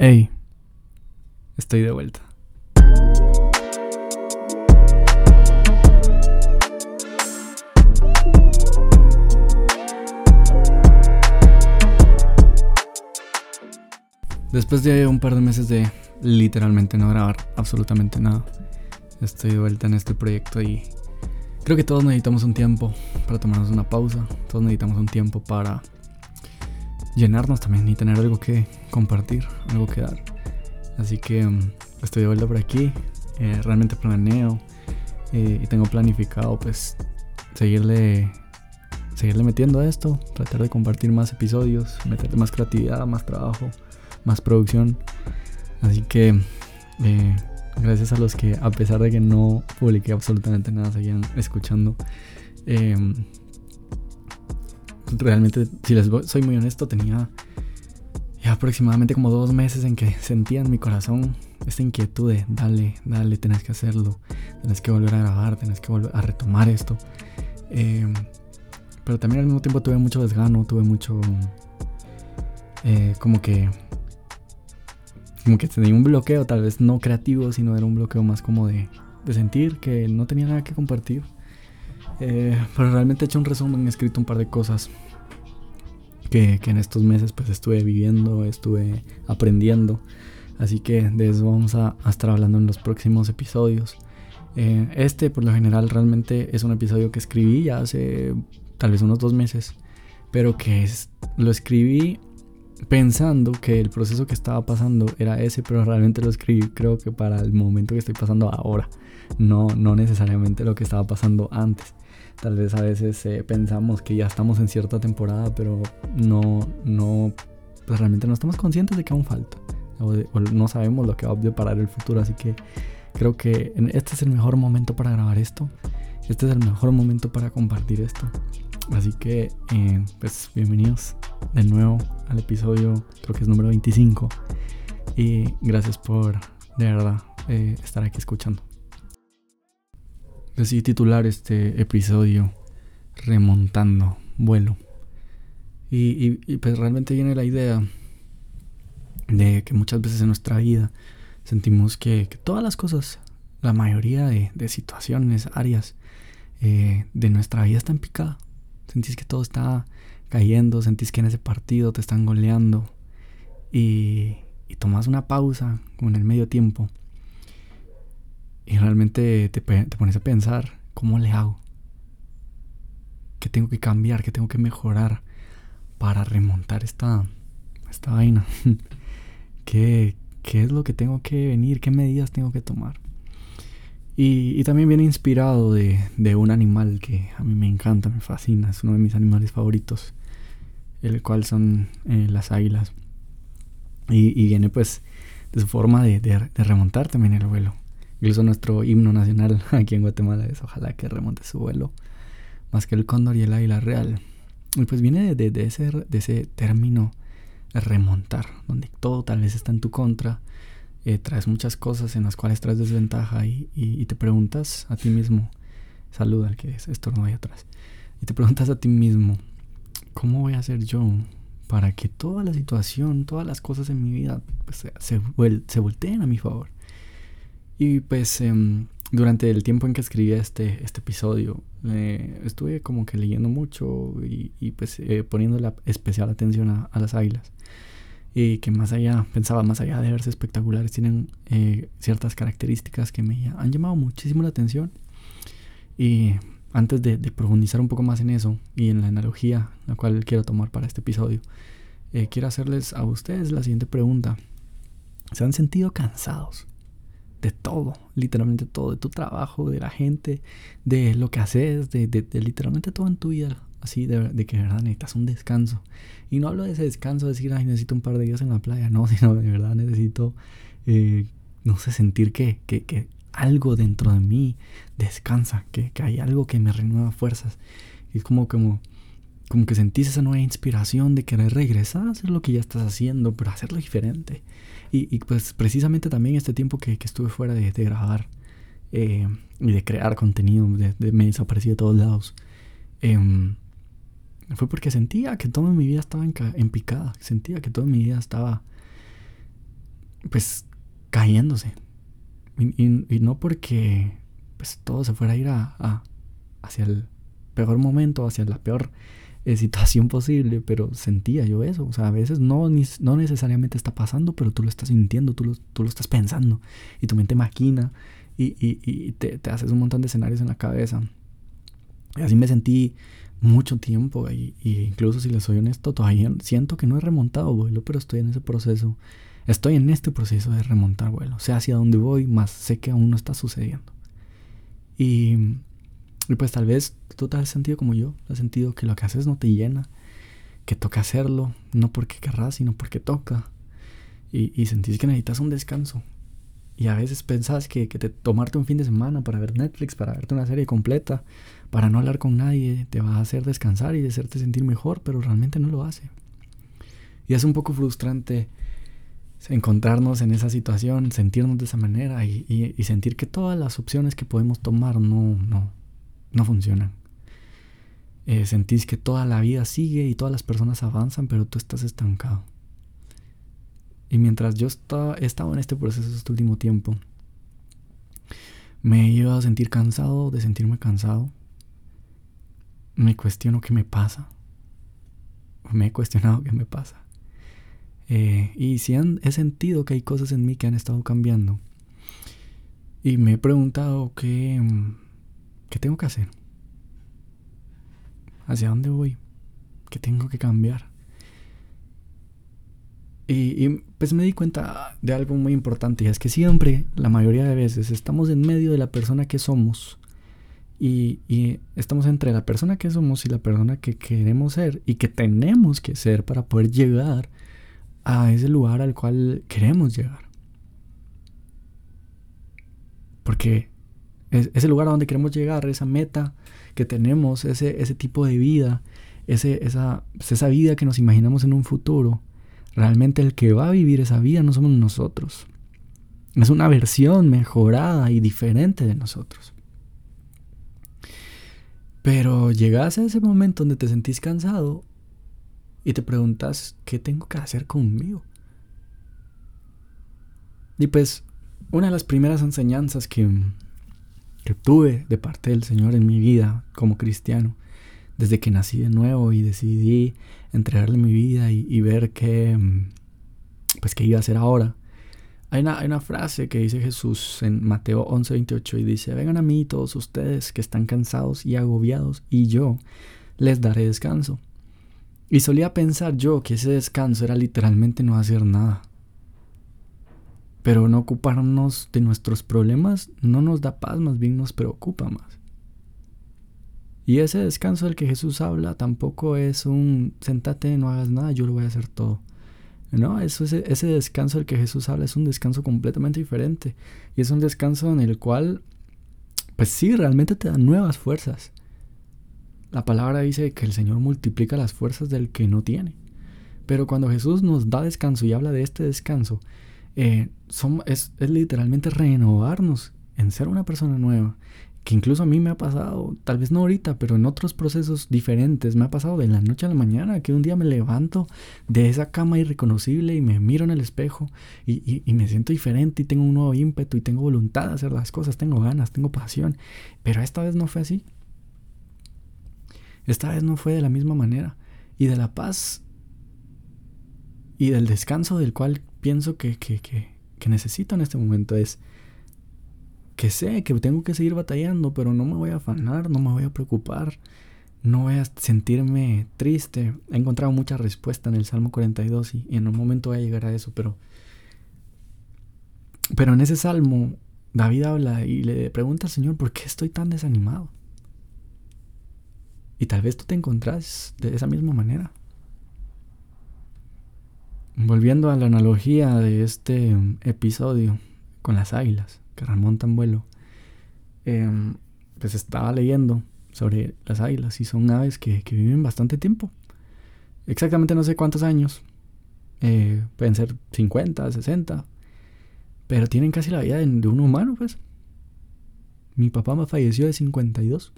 Hey, estoy de vuelta. Después de un par de meses de literalmente no grabar absolutamente nada, estoy de vuelta en este proyecto y creo que todos necesitamos un tiempo para tomarnos una pausa, todos necesitamos un tiempo para llenarnos también y tener algo que compartir, algo que dar. Así que mm, estoy de vuelta por aquí, eh, realmente planeo eh, y tengo planificado pues seguirle seguirle metiendo a esto, tratar de compartir más episodios, meterle más creatividad, más trabajo más producción. Así que eh, gracias a los que a pesar de que no publiqué absolutamente nada, seguían escuchando. Em, realmente, si les soy muy honesto, tenía ya aproximadamente como dos meses en que sentía en mi corazón esta inquietud de dale, dale, tenés que hacerlo, tenés que volver a grabar, tenés que volver a retomar esto. Em, pero también al mismo tiempo tuve mucho desgano, tuve mucho... Eh, como que como que tenía un bloqueo, tal vez no creativo, sino era un bloqueo más como de, de sentir que no tenía nada que compartir. Eh, pero realmente he hecho un resumen, he escrito un par de cosas que, que, en estos meses pues estuve viviendo, estuve aprendiendo. Así que de eso vamos a, a estar hablando en los próximos episodios. Eh, este por lo general realmente es un episodio que escribí ya hace tal vez unos dos meses. Pero que es, lo escribí pensando que el proceso que estaba pasando era ese, pero realmente lo escribí creo que para el momento que estoy pasando ahora, no, no necesariamente lo que estaba pasando antes. Tal vez a veces eh, pensamos que ya estamos en cierta temporada, pero no, no, pues realmente no estamos conscientes de que aún falta. O, no sabemos lo que va a deparar el futuro, así que creo que este es el mejor momento para grabar esto. Este es el mejor momento para compartir esto. Así que, eh, pues bienvenidos de nuevo al episodio, creo que es número 25. Y gracias por, de verdad, eh, estar aquí escuchando. Decidí titular este episodio Remontando vuelo. Y, pues realmente viene la idea de que muchas veces en nuestra vida sentimos que, todas las cosas, la mayoría de, situaciones, áreas eh, de nuestra vida están picadas Sentís que todo está cayendo, sentís que en ese partido te están goleando y, y tomas una pausa como en el medio tiempo y realmente te, te pones a pensar, ¿cómo le hago? ¿Qué tengo que cambiar? ¿Qué tengo que mejorar para remontar esta, esta vaina? ¿Qué, ¿Qué es lo que tengo que venir? ¿Qué medidas tengo que tomar? Y, también viene inspirado de, un animal que a mí me encanta, me fascina, es uno de mis animales favoritos, el cual son eh, las águilas. Y, viene pues de su forma de, remontar también el vuelo. Incluso nuestro himno nacional aquí en Guatemala es ojalá que remonte su vuelo, más que el cóndor y el águila real. Y pues viene de, ese, de ese término remontar, donde todo tal vez está en tu contra, eh, traes muchas cosas en las cuales traes desventaja y, te preguntas a ti mismo, saluda al que es estornudo ahí atrás, y te preguntas a ti mismo, ¿cómo voy a hacer yo para que toda la situación, todas las cosas en mi vida pues, se, se volteen a mi favor? Y pues em, durante el tiempo en que escribí este, este episodio, eh, estuve como que leyendo mucho y, pues eh, poniendo la especial atención a las águilas y que más allá, pensaba más allá de verse espectaculares, tienen eh, ciertas características que me han llamado muchísimo la atención. Y antes de, profundizar un poco más en eso y en la analogía la cual quiero tomar para este episodio, eh, quiero hacerles a ustedes la siguiente pregunta. ¿Se han sentido cansados? De todo, literalmente todo, de tu trabajo, de la gente, de lo que haces, de, de literalmente todo en tu vida así de, de, que de verdad necesitas un descanso. Y no hablo de ese descanso de decir, ay, necesito un par de días en la playa, no, sino de verdad necesito, eh, no sé, sentir que, que, que, algo dentro de mí descansa, que, que, hay algo que me renueva fuerzas. Es como, como, como que sentís esa nueva inspiración de querer regresar a hacer lo que ya estás haciendo, pero hacerlo diferente. Y, y pues precisamente también este tiempo que, que estuve fuera de, de grabar eh, y de crear contenido, de, de, me desaparecí de todos lados. Eh, fue porque sentía que toda mi vida estaba en, picada, sentía que toda mi vida estaba pues cayéndose. Y, no porque pues todo se fuera a ir a, hacia el peor momento, hacia la peor eh, situación posible, pero sentía yo eso. O sea, a veces no, no necesariamente está pasando, pero tú lo estás sintiendo, tú lo, tú lo estás pensando y tu mente maquina y, y, te, te, haces un montón de escenarios en la cabeza. Y así me sentí mucho tiempo y, incluso si les soy honesto, todavía siento que no he remontado vuelo, pero estoy en ese proceso. Estoy en este proceso de remontar vuelo. Sé hacia dónde voy, más sé que aún no está sucediendo. Y, y pues tal vez tú te has sentido como yo, has sentido que lo que haces no te llena, que toca hacerlo, no porque querrás, sino porque toca. Y, y sentís que necesitas un descanso. Y a veces pensás que, que te, tomarte un fin de semana para ver Netflix, para verte una serie completa, para no hablar con nadie, te va a hacer descansar y hacerte sentir mejor, pero realmente no lo hace. Y es un poco frustrante encontrarnos en esa situación, sentirnos de esa manera y, y, sentir que todas las opciones que podemos tomar no, no, no funcionan. Eh, sentís que toda la vida sigue y todas las personas avanzan, pero tú estás estancado. Y mientras yo estaba, he estado en este proceso este último tiempo, me he ido a sentir cansado de sentirme cansado. Me cuestiono qué me pasa. Me he cuestionado qué me pasa. Eh, y si han, he sentido que hay cosas en mí que han estado cambiando. Y me he preguntado qué, qué tengo que hacer. ¿Hacia dónde voy? ¿Qué tengo que cambiar? Y, pues me di cuenta de algo muy importante, y es que siempre, la mayoría de veces, estamos en medio de la persona que somos. Y, estamos entre la persona que somos y la persona que queremos ser y que tenemos que ser para poder llegar a ese lugar al cual queremos llegar. Porque es, ese lugar a donde queremos llegar, esa meta que tenemos, ese, ese tipo de vida, ese, esa, esa vida que nos imaginamos en un futuro, Realmente el que va a vivir esa vida no somos nosotros. Es una versión mejorada y diferente de nosotros. Pero llegas a ese momento donde te sentís cansado y te preguntas, ¿qué tengo que hacer conmigo? Y pues, una de las primeras enseñanzas que, que tuve de parte del Señor en mi vida como cristiano desde que nací de nuevo y decidí entregarle mi vida y, ver qué, mm, pues, qué iba a hacer ahora. Hay una, hay una, frase que dice Jesús en Mateo 11:28 y dice, vengan a mí todos ustedes que están cansados y agobiados y yo les daré descanso. Y solía pensar yo que ese descanso era literalmente no hacer nada. Pero no ocuparnos de nuestros problemas no nos da paz, más bien nos preocupa más. Y ese descanso del que Jesús habla tampoco es un sentate, no hagas nada, yo lo voy a hacer todo. No, eso, ese, descanso del que Jesús habla es un descanso completamente diferente. Y es un descanso en el cual, pues sí, realmente te da nuevas fuerzas. La palabra dice que el Señor multiplica las fuerzas del que no tiene. Pero cuando Jesús nos da descanso y habla de este descanso, eh, es, es literalmente renovarnos en ser una persona nueva, que incluso a mí me ha pasado, tal vez no ahorita, pero en otros procesos diferentes, me ha pasado de la noche a la mañana, que un día me levanto de esa cama irreconocible y me miro en el espejo y, me siento diferente y tengo un nuevo ímpetu y tengo voluntad de hacer las cosas, tengo ganas, tengo pasión, pero esta vez no fue así. Esta vez no fue de la misma manera. Y de la paz y del descanso del cual pienso que, que, que necesito en este momento es que sé que tengo que seguir batallando, pero no me voy a afanar, no me voy a preocupar, no voy a sentirme triste. He encontrado mucha respuesta en el Salmo 42 y, en un momento voy a llegar a eso, pero pero en ese salmo David habla y le pregunta al Señor, ¿por qué estoy tan desanimado? Y tal vez tú te encontrás de esa misma manera. Volviendo a la analogía de este episodio con las águilas que remontan vuelo, em, pues estaba leyendo sobre las águilas y son aves que, viven bastante tiempo. Exactamente no sé cuántos años. Eh, pueden ser 50, 60. Pero tienen casi la vida de, un humano, pues. Mi papá me falleció de 52.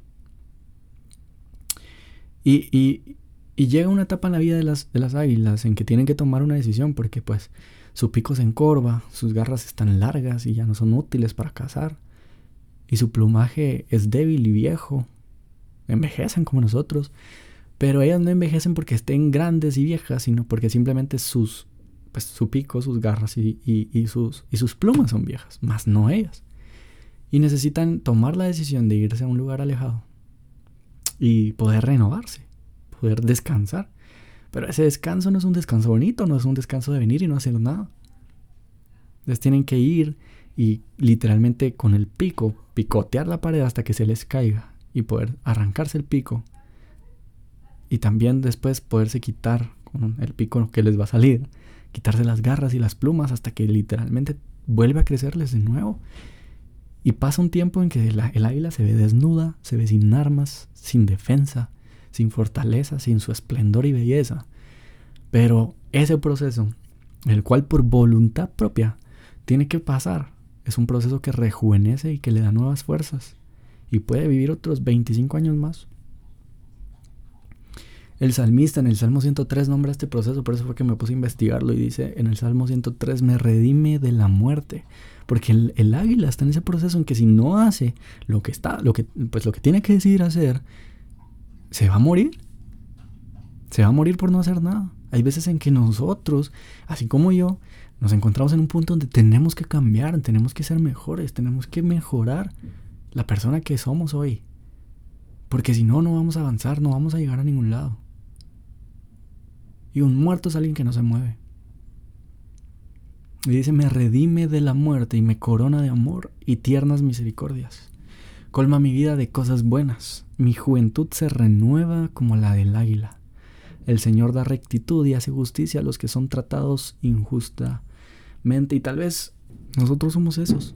Y, y, y llega una etapa en la vida de las, de las águilas en que tienen que tomar una decisión porque pues su pico se encorva, sus garras están largas y ya no son útiles para cazar, y su plumaje es débil y viejo. Envejecen como nosotros, pero ellas no envejecen porque estén grandes y viejas, sino porque simplemente sus, pues, su pico, sus garras y, y, sus, y sus plumas son viejas, más no ellas. Y necesitan tomar la decisión de irse a un lugar alejado y poder renovarse, poder descansar. Pero ese descanso no es un descanso bonito, no es un descanso de venir y no hacer nada. Entonces tienen que ir y literalmente con el pico picotear la pared hasta que se les caiga y poder arrancarse el pico. Y también después poderse quitar con el pico que les va a salir, quitarse las garras y las plumas hasta que literalmente vuelve a crecerles de nuevo y pasa un tiempo en que el, águila se ve desnuda, se ve sin armas, sin defensa, sin fortaleza, sin su esplendor y belleza. Pero ese proceso, el cual por voluntad propia tiene que pasar, es un proceso que rejuvenece y que le da nuevas fuerzas. Y puede vivir otros 25 años más. El salmista en el Salmo 103 nombra este proceso, por eso fue que me puse a investigarlo y dice en el Salmo 103, me redime de la muerte. Porque el, águila está en ese proceso en que si no hace lo que está, lo que, pues lo que tiene que decidir hacer, se va a morir. Se va a morir por no hacer nada. Hay veces en que nosotros, así como yo, nos encontramos en un punto donde tenemos que cambiar, tenemos que ser mejores, tenemos que mejorar la persona que somos hoy. Porque si no, no vamos a avanzar, no vamos a llegar a ningún lado. Y un muerto es alguien que no se mueve. Y dice, me redime de la muerte y me corona de amor y tiernas misericordias. Colma mi vida de cosas buenas. Mi juventud se renueva como la del águila. El Señor da rectitud y hace justicia a los que son tratados injustamente. Y tal vez nosotros somos esos.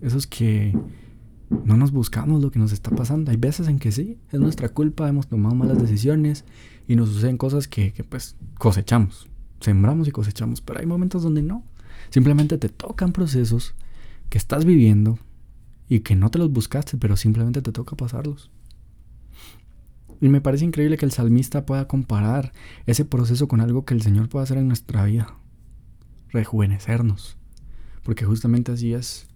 Esos que no nos buscamos lo que nos está pasando. Hay veces en que sí, es nuestra culpa, hemos tomado malas decisiones y nos suceden cosas que, pues cosechamos. Sembramos y cosechamos, pero hay momentos donde no. Simplemente te tocan procesos que estás viviendo y que no te los buscaste, pero simplemente te toca pasarlos. Y me parece increíble que el salmista pueda comparar ese proceso con algo que el Señor puede hacer en nuestra vida. Rejuvenecernos. Porque justamente así es.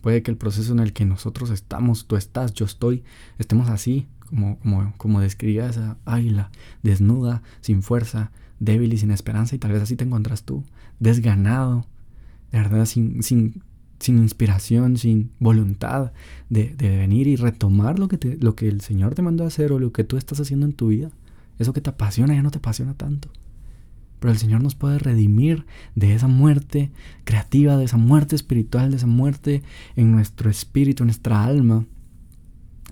Puede que el proceso en el que nosotros estamos, tú estás, yo estoy, estemos así, como, como, como describía esa águila, desnuda, sin fuerza, débil y sin esperanza, y tal vez así te encuentras tú, desganado, de verdad, sin, sin, sin inspiración, sin voluntad de, de, venir y retomar lo que, te, lo que el Señor te mandó a hacer o lo que tú estás haciendo en tu vida. Eso que te apasiona ya no te apasiona tanto. Pero el Señor nos puede redimir de esa muerte creativa, de esa muerte espiritual, de esa muerte en nuestro espíritu, en nuestra alma.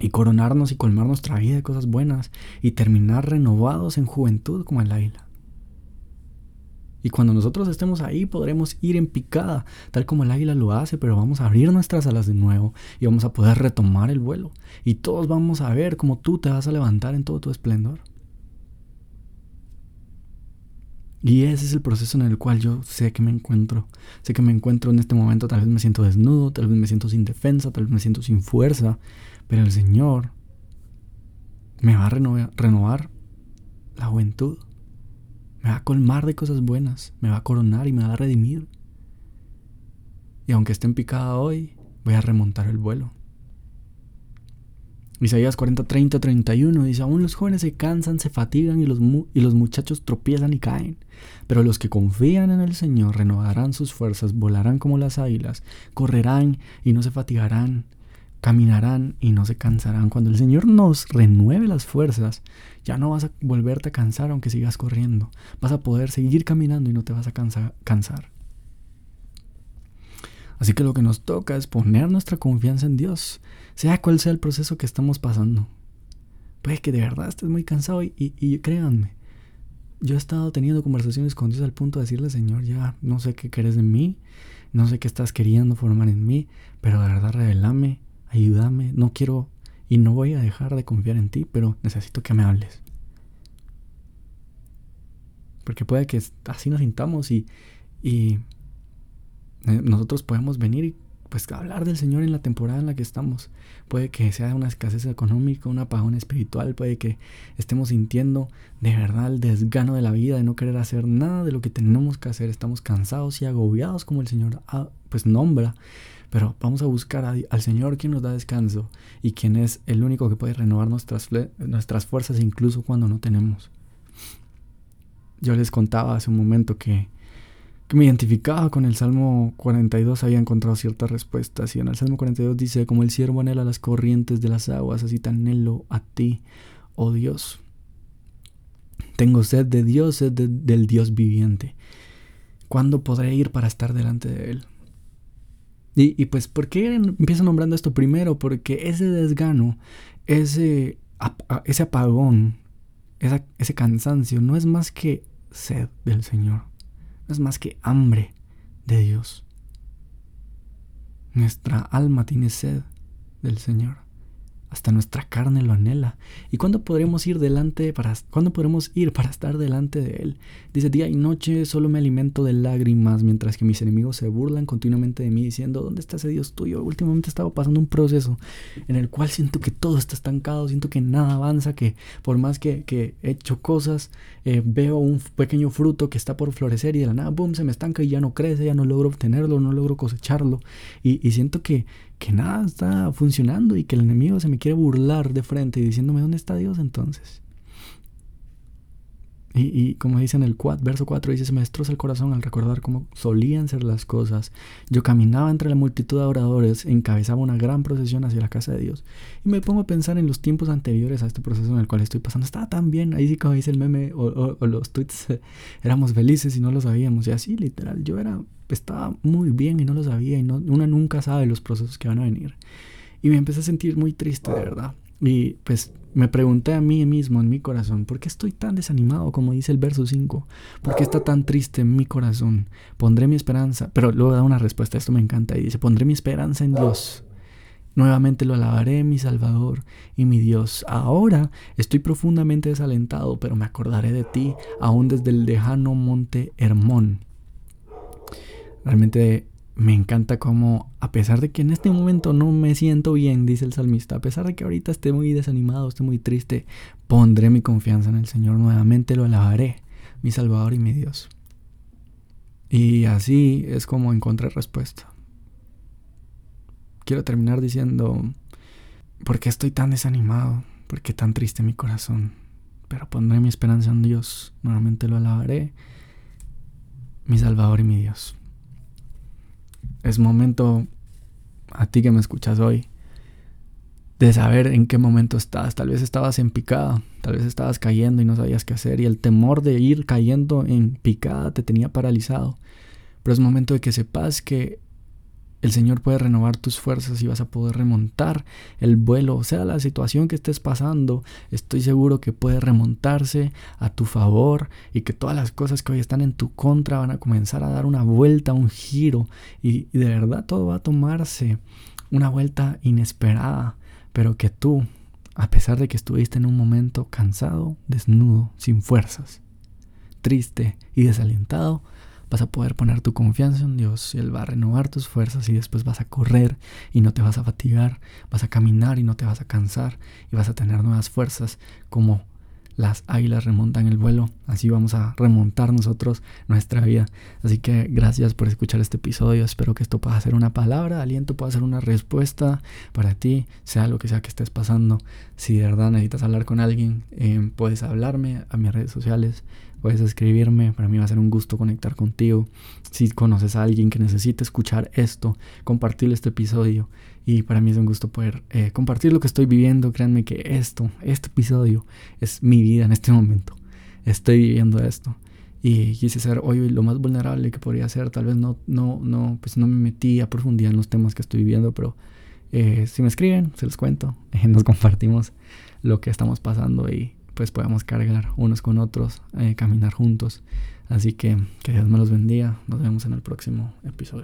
Y coronarnos y colmar nuestra vida de cosas buenas. Y terminar renovados en juventud como el águila. Y cuando nosotros estemos ahí podremos ir en picada, tal como el águila lo hace, pero vamos a abrir nuestras alas de nuevo y vamos a poder retomar el vuelo. Y todos vamos a ver cómo tú te vas a levantar en todo tu esplendor. Y ese es el proceso en el cual yo sé que me encuentro. Sé que me encuentro en este momento, tal vez me siento desnudo, tal vez me siento sin defensa, tal vez me siento sin fuerza, pero el Señor me va a renovar, la juventud. Me va a colmar de cosas buenas, me va a coronar y me va a redimir. Y aunque esté en picada hoy, voy a remontar el vuelo. Isaías 40, 30, 31 dice, aún los jóvenes se cansan, se fatigan y los, y los muchachos tropiezan y caen. Pero los que confían en el Señor renovarán sus fuerzas, volarán como las águilas, correrán y no se fatigarán, caminarán y no se cansarán. Cuando el Señor nos renueve las fuerzas, ya no vas a volverte a cansar aunque sigas corriendo. Vas a poder seguir caminando y no te vas a cansar. Así que lo que nos toca es poner nuestra confianza en Dios, sea cual sea el proceso que estamos pasando. Puede que de verdad estés muy cansado y, y, créanme, yo he estado teniendo conversaciones con Dios al punto de decirle, Señor, ya no sé qué quieres de mí, no sé qué estás queriendo formar en mí, pero de verdad revelame, ayúdame, no quiero y no voy a dejar de confiar en ti, pero necesito que me hables. Porque puede que así nos sintamos y, y nosotros podemos venir y pues hablar del Señor en la temporada en la que estamos. Puede que sea una escasez económica, un apagón espiritual, puede que estemos sintiendo de verdad el desgano de la vida, de no querer hacer nada de lo que tenemos que hacer. Estamos cansados y agobiados como el Señor ah, pues nombra. Pero vamos a buscar al Señor quien nos da descanso y quien es el único que puede renovar nuestras, nuestras fuerzas incluso cuando no tenemos. Yo les contaba hace un momento que me identificaba con el Salmo 42 había encontrado ciertas respuestas. Y en el Salmo 42 dice, como el siervo anhela las corrientes de las aguas, así te anhelo a ti, oh Dios. Tengo sed de Dios, sed del Dios viviente. ¿Cuándo podré ir para estar delante de Él? Y, pues, ¿por qué empiezo nombrando esto primero? Porque ese desgano, ese apagón, ese cansancio, no es más que sed del Señor no es más que hambre de Dios. Nuestra alma tiene sed del Señor hasta nuestra carne lo anhela. ¿Y cuándo podremos ir delante para cuándo podremos ir para estar delante de él? Dice, día y noche solo me alimento de lágrimas mientras que mis enemigos se burlan continuamente de mí diciendo, ¿dónde está ese Dios tuyo? Últimamente estaba pasando un proceso en el cual siento que todo está estancado, siento que nada avanza, que por más que, he hecho cosas, eh, veo un pequeño fruto que está por florecer y de la nada, boom, se me estanca y ya no crece, ya no logro obtenerlo, no logro cosecharlo. y siento que, que nada está funcionando y que el enemigo se me quiere burlar de frente y diciéndome, ¿dónde está Dios entonces? Y, como dice en el verso 4, dice, se me destroza el corazón al recordar cómo solían ser las cosas. Yo caminaba entre la multitud de oradores, encabezaba una gran procesión hacia la casa de Dios. Y me pongo a pensar en los tiempos anteriores a este proceso en el cual estoy pasando. Estaba tan bien, ahí sí como dice el meme o, los tweets, éramos felices y no lo sabíamos. Y así, literal, yo era, estaba muy bien y no lo sabía. Y no, una nunca sabe los procesos que van a venir. Y me empecé a sentir muy triste, de verdad. Y pues me pregunté a mí mismo en mi corazón, ¿por qué estoy tan desanimado como dice el verso 5? ¿Por qué está tan triste en mi corazón? Pondré mi esperanza, pero luego da una respuesta, esto me encanta, y dice, pondré mi esperanza en Dios. Nuevamente lo alabaré, mi Salvador y mi Dios. Ahora estoy profundamente desalentado, pero me acordaré de ti, aún desde el lejano monte Hermón. Realmente me encanta como, a pesar de que en este momento no me siento bien, dice el salmista, a pesar de que ahorita esté muy desanimado, esté muy triste, pondré mi confianza en el Señor, nuevamente lo alabaré, mi Salvador y mi Dios. Y así es como encontré respuesta. Quiero terminar diciendo, ¿por qué estoy tan desanimado? ¿Por qué tan triste mi corazón? Pero pondré mi esperanza en Dios, nuevamente lo alabaré, mi Salvador y mi Dios es momento a ti que me escuchas hoy de saber en qué momento estás. Tal vez estabas en picada, tal vez estabas cayendo y no sabías qué hacer y el temor de ir cayendo en picada te tenía paralizado. Pero es momento de que sepas que el Señor puede renovar tus fuerzas y vas a poder remontar el vuelo, o sea la situación que estés pasando. Estoy seguro que puede remontarse a tu favor y que todas las cosas que hoy están en tu contra van a comenzar a dar una vuelta, un giro y, y de verdad todo va a tomarse una vuelta inesperada, pero que tú, a pesar de que estuviste en un momento cansado, desnudo, sin fuerzas, triste y desalentado, vas a poder poner tu confianza en Dios y Él va a renovar tus fuerzas y después vas a correr y no te vas a fatigar, vas a caminar y no te vas a cansar y vas a tener nuevas fuerzas como las águilas remontan el vuelo, así vamos a remontar nosotros nuestra vida. Así que gracias por escuchar este episodio, espero que esto pueda ser una palabra aliento, pueda ser una respuesta para ti, sea lo que sea que estés pasando. Si de verdad necesitas hablar con alguien, eh, puedes hablarme a mis redes sociales, puedes escribirme, para mí va a ser un gusto conectar contigo. Si conoces a alguien que necesite escuchar esto, compartirle este episodio. Y para mí es un gusto poder eh, compartir lo que estoy viviendo. Créanme que esto, este episodio es mi vida en este momento. Estoy viviendo esto. Y quise ser hoy lo más vulnerable que podría ser. Tal vez no, no, no, pues no me metí a profundidad en los temas que estoy viviendo, pero eh, si me escriben, se los cuento. nos compartimos lo que estamos pasando y pues podamos cargar unos con otros, eh, caminar juntos. Así que que Dios me los bendiga. Nos vemos en el próximo episodio.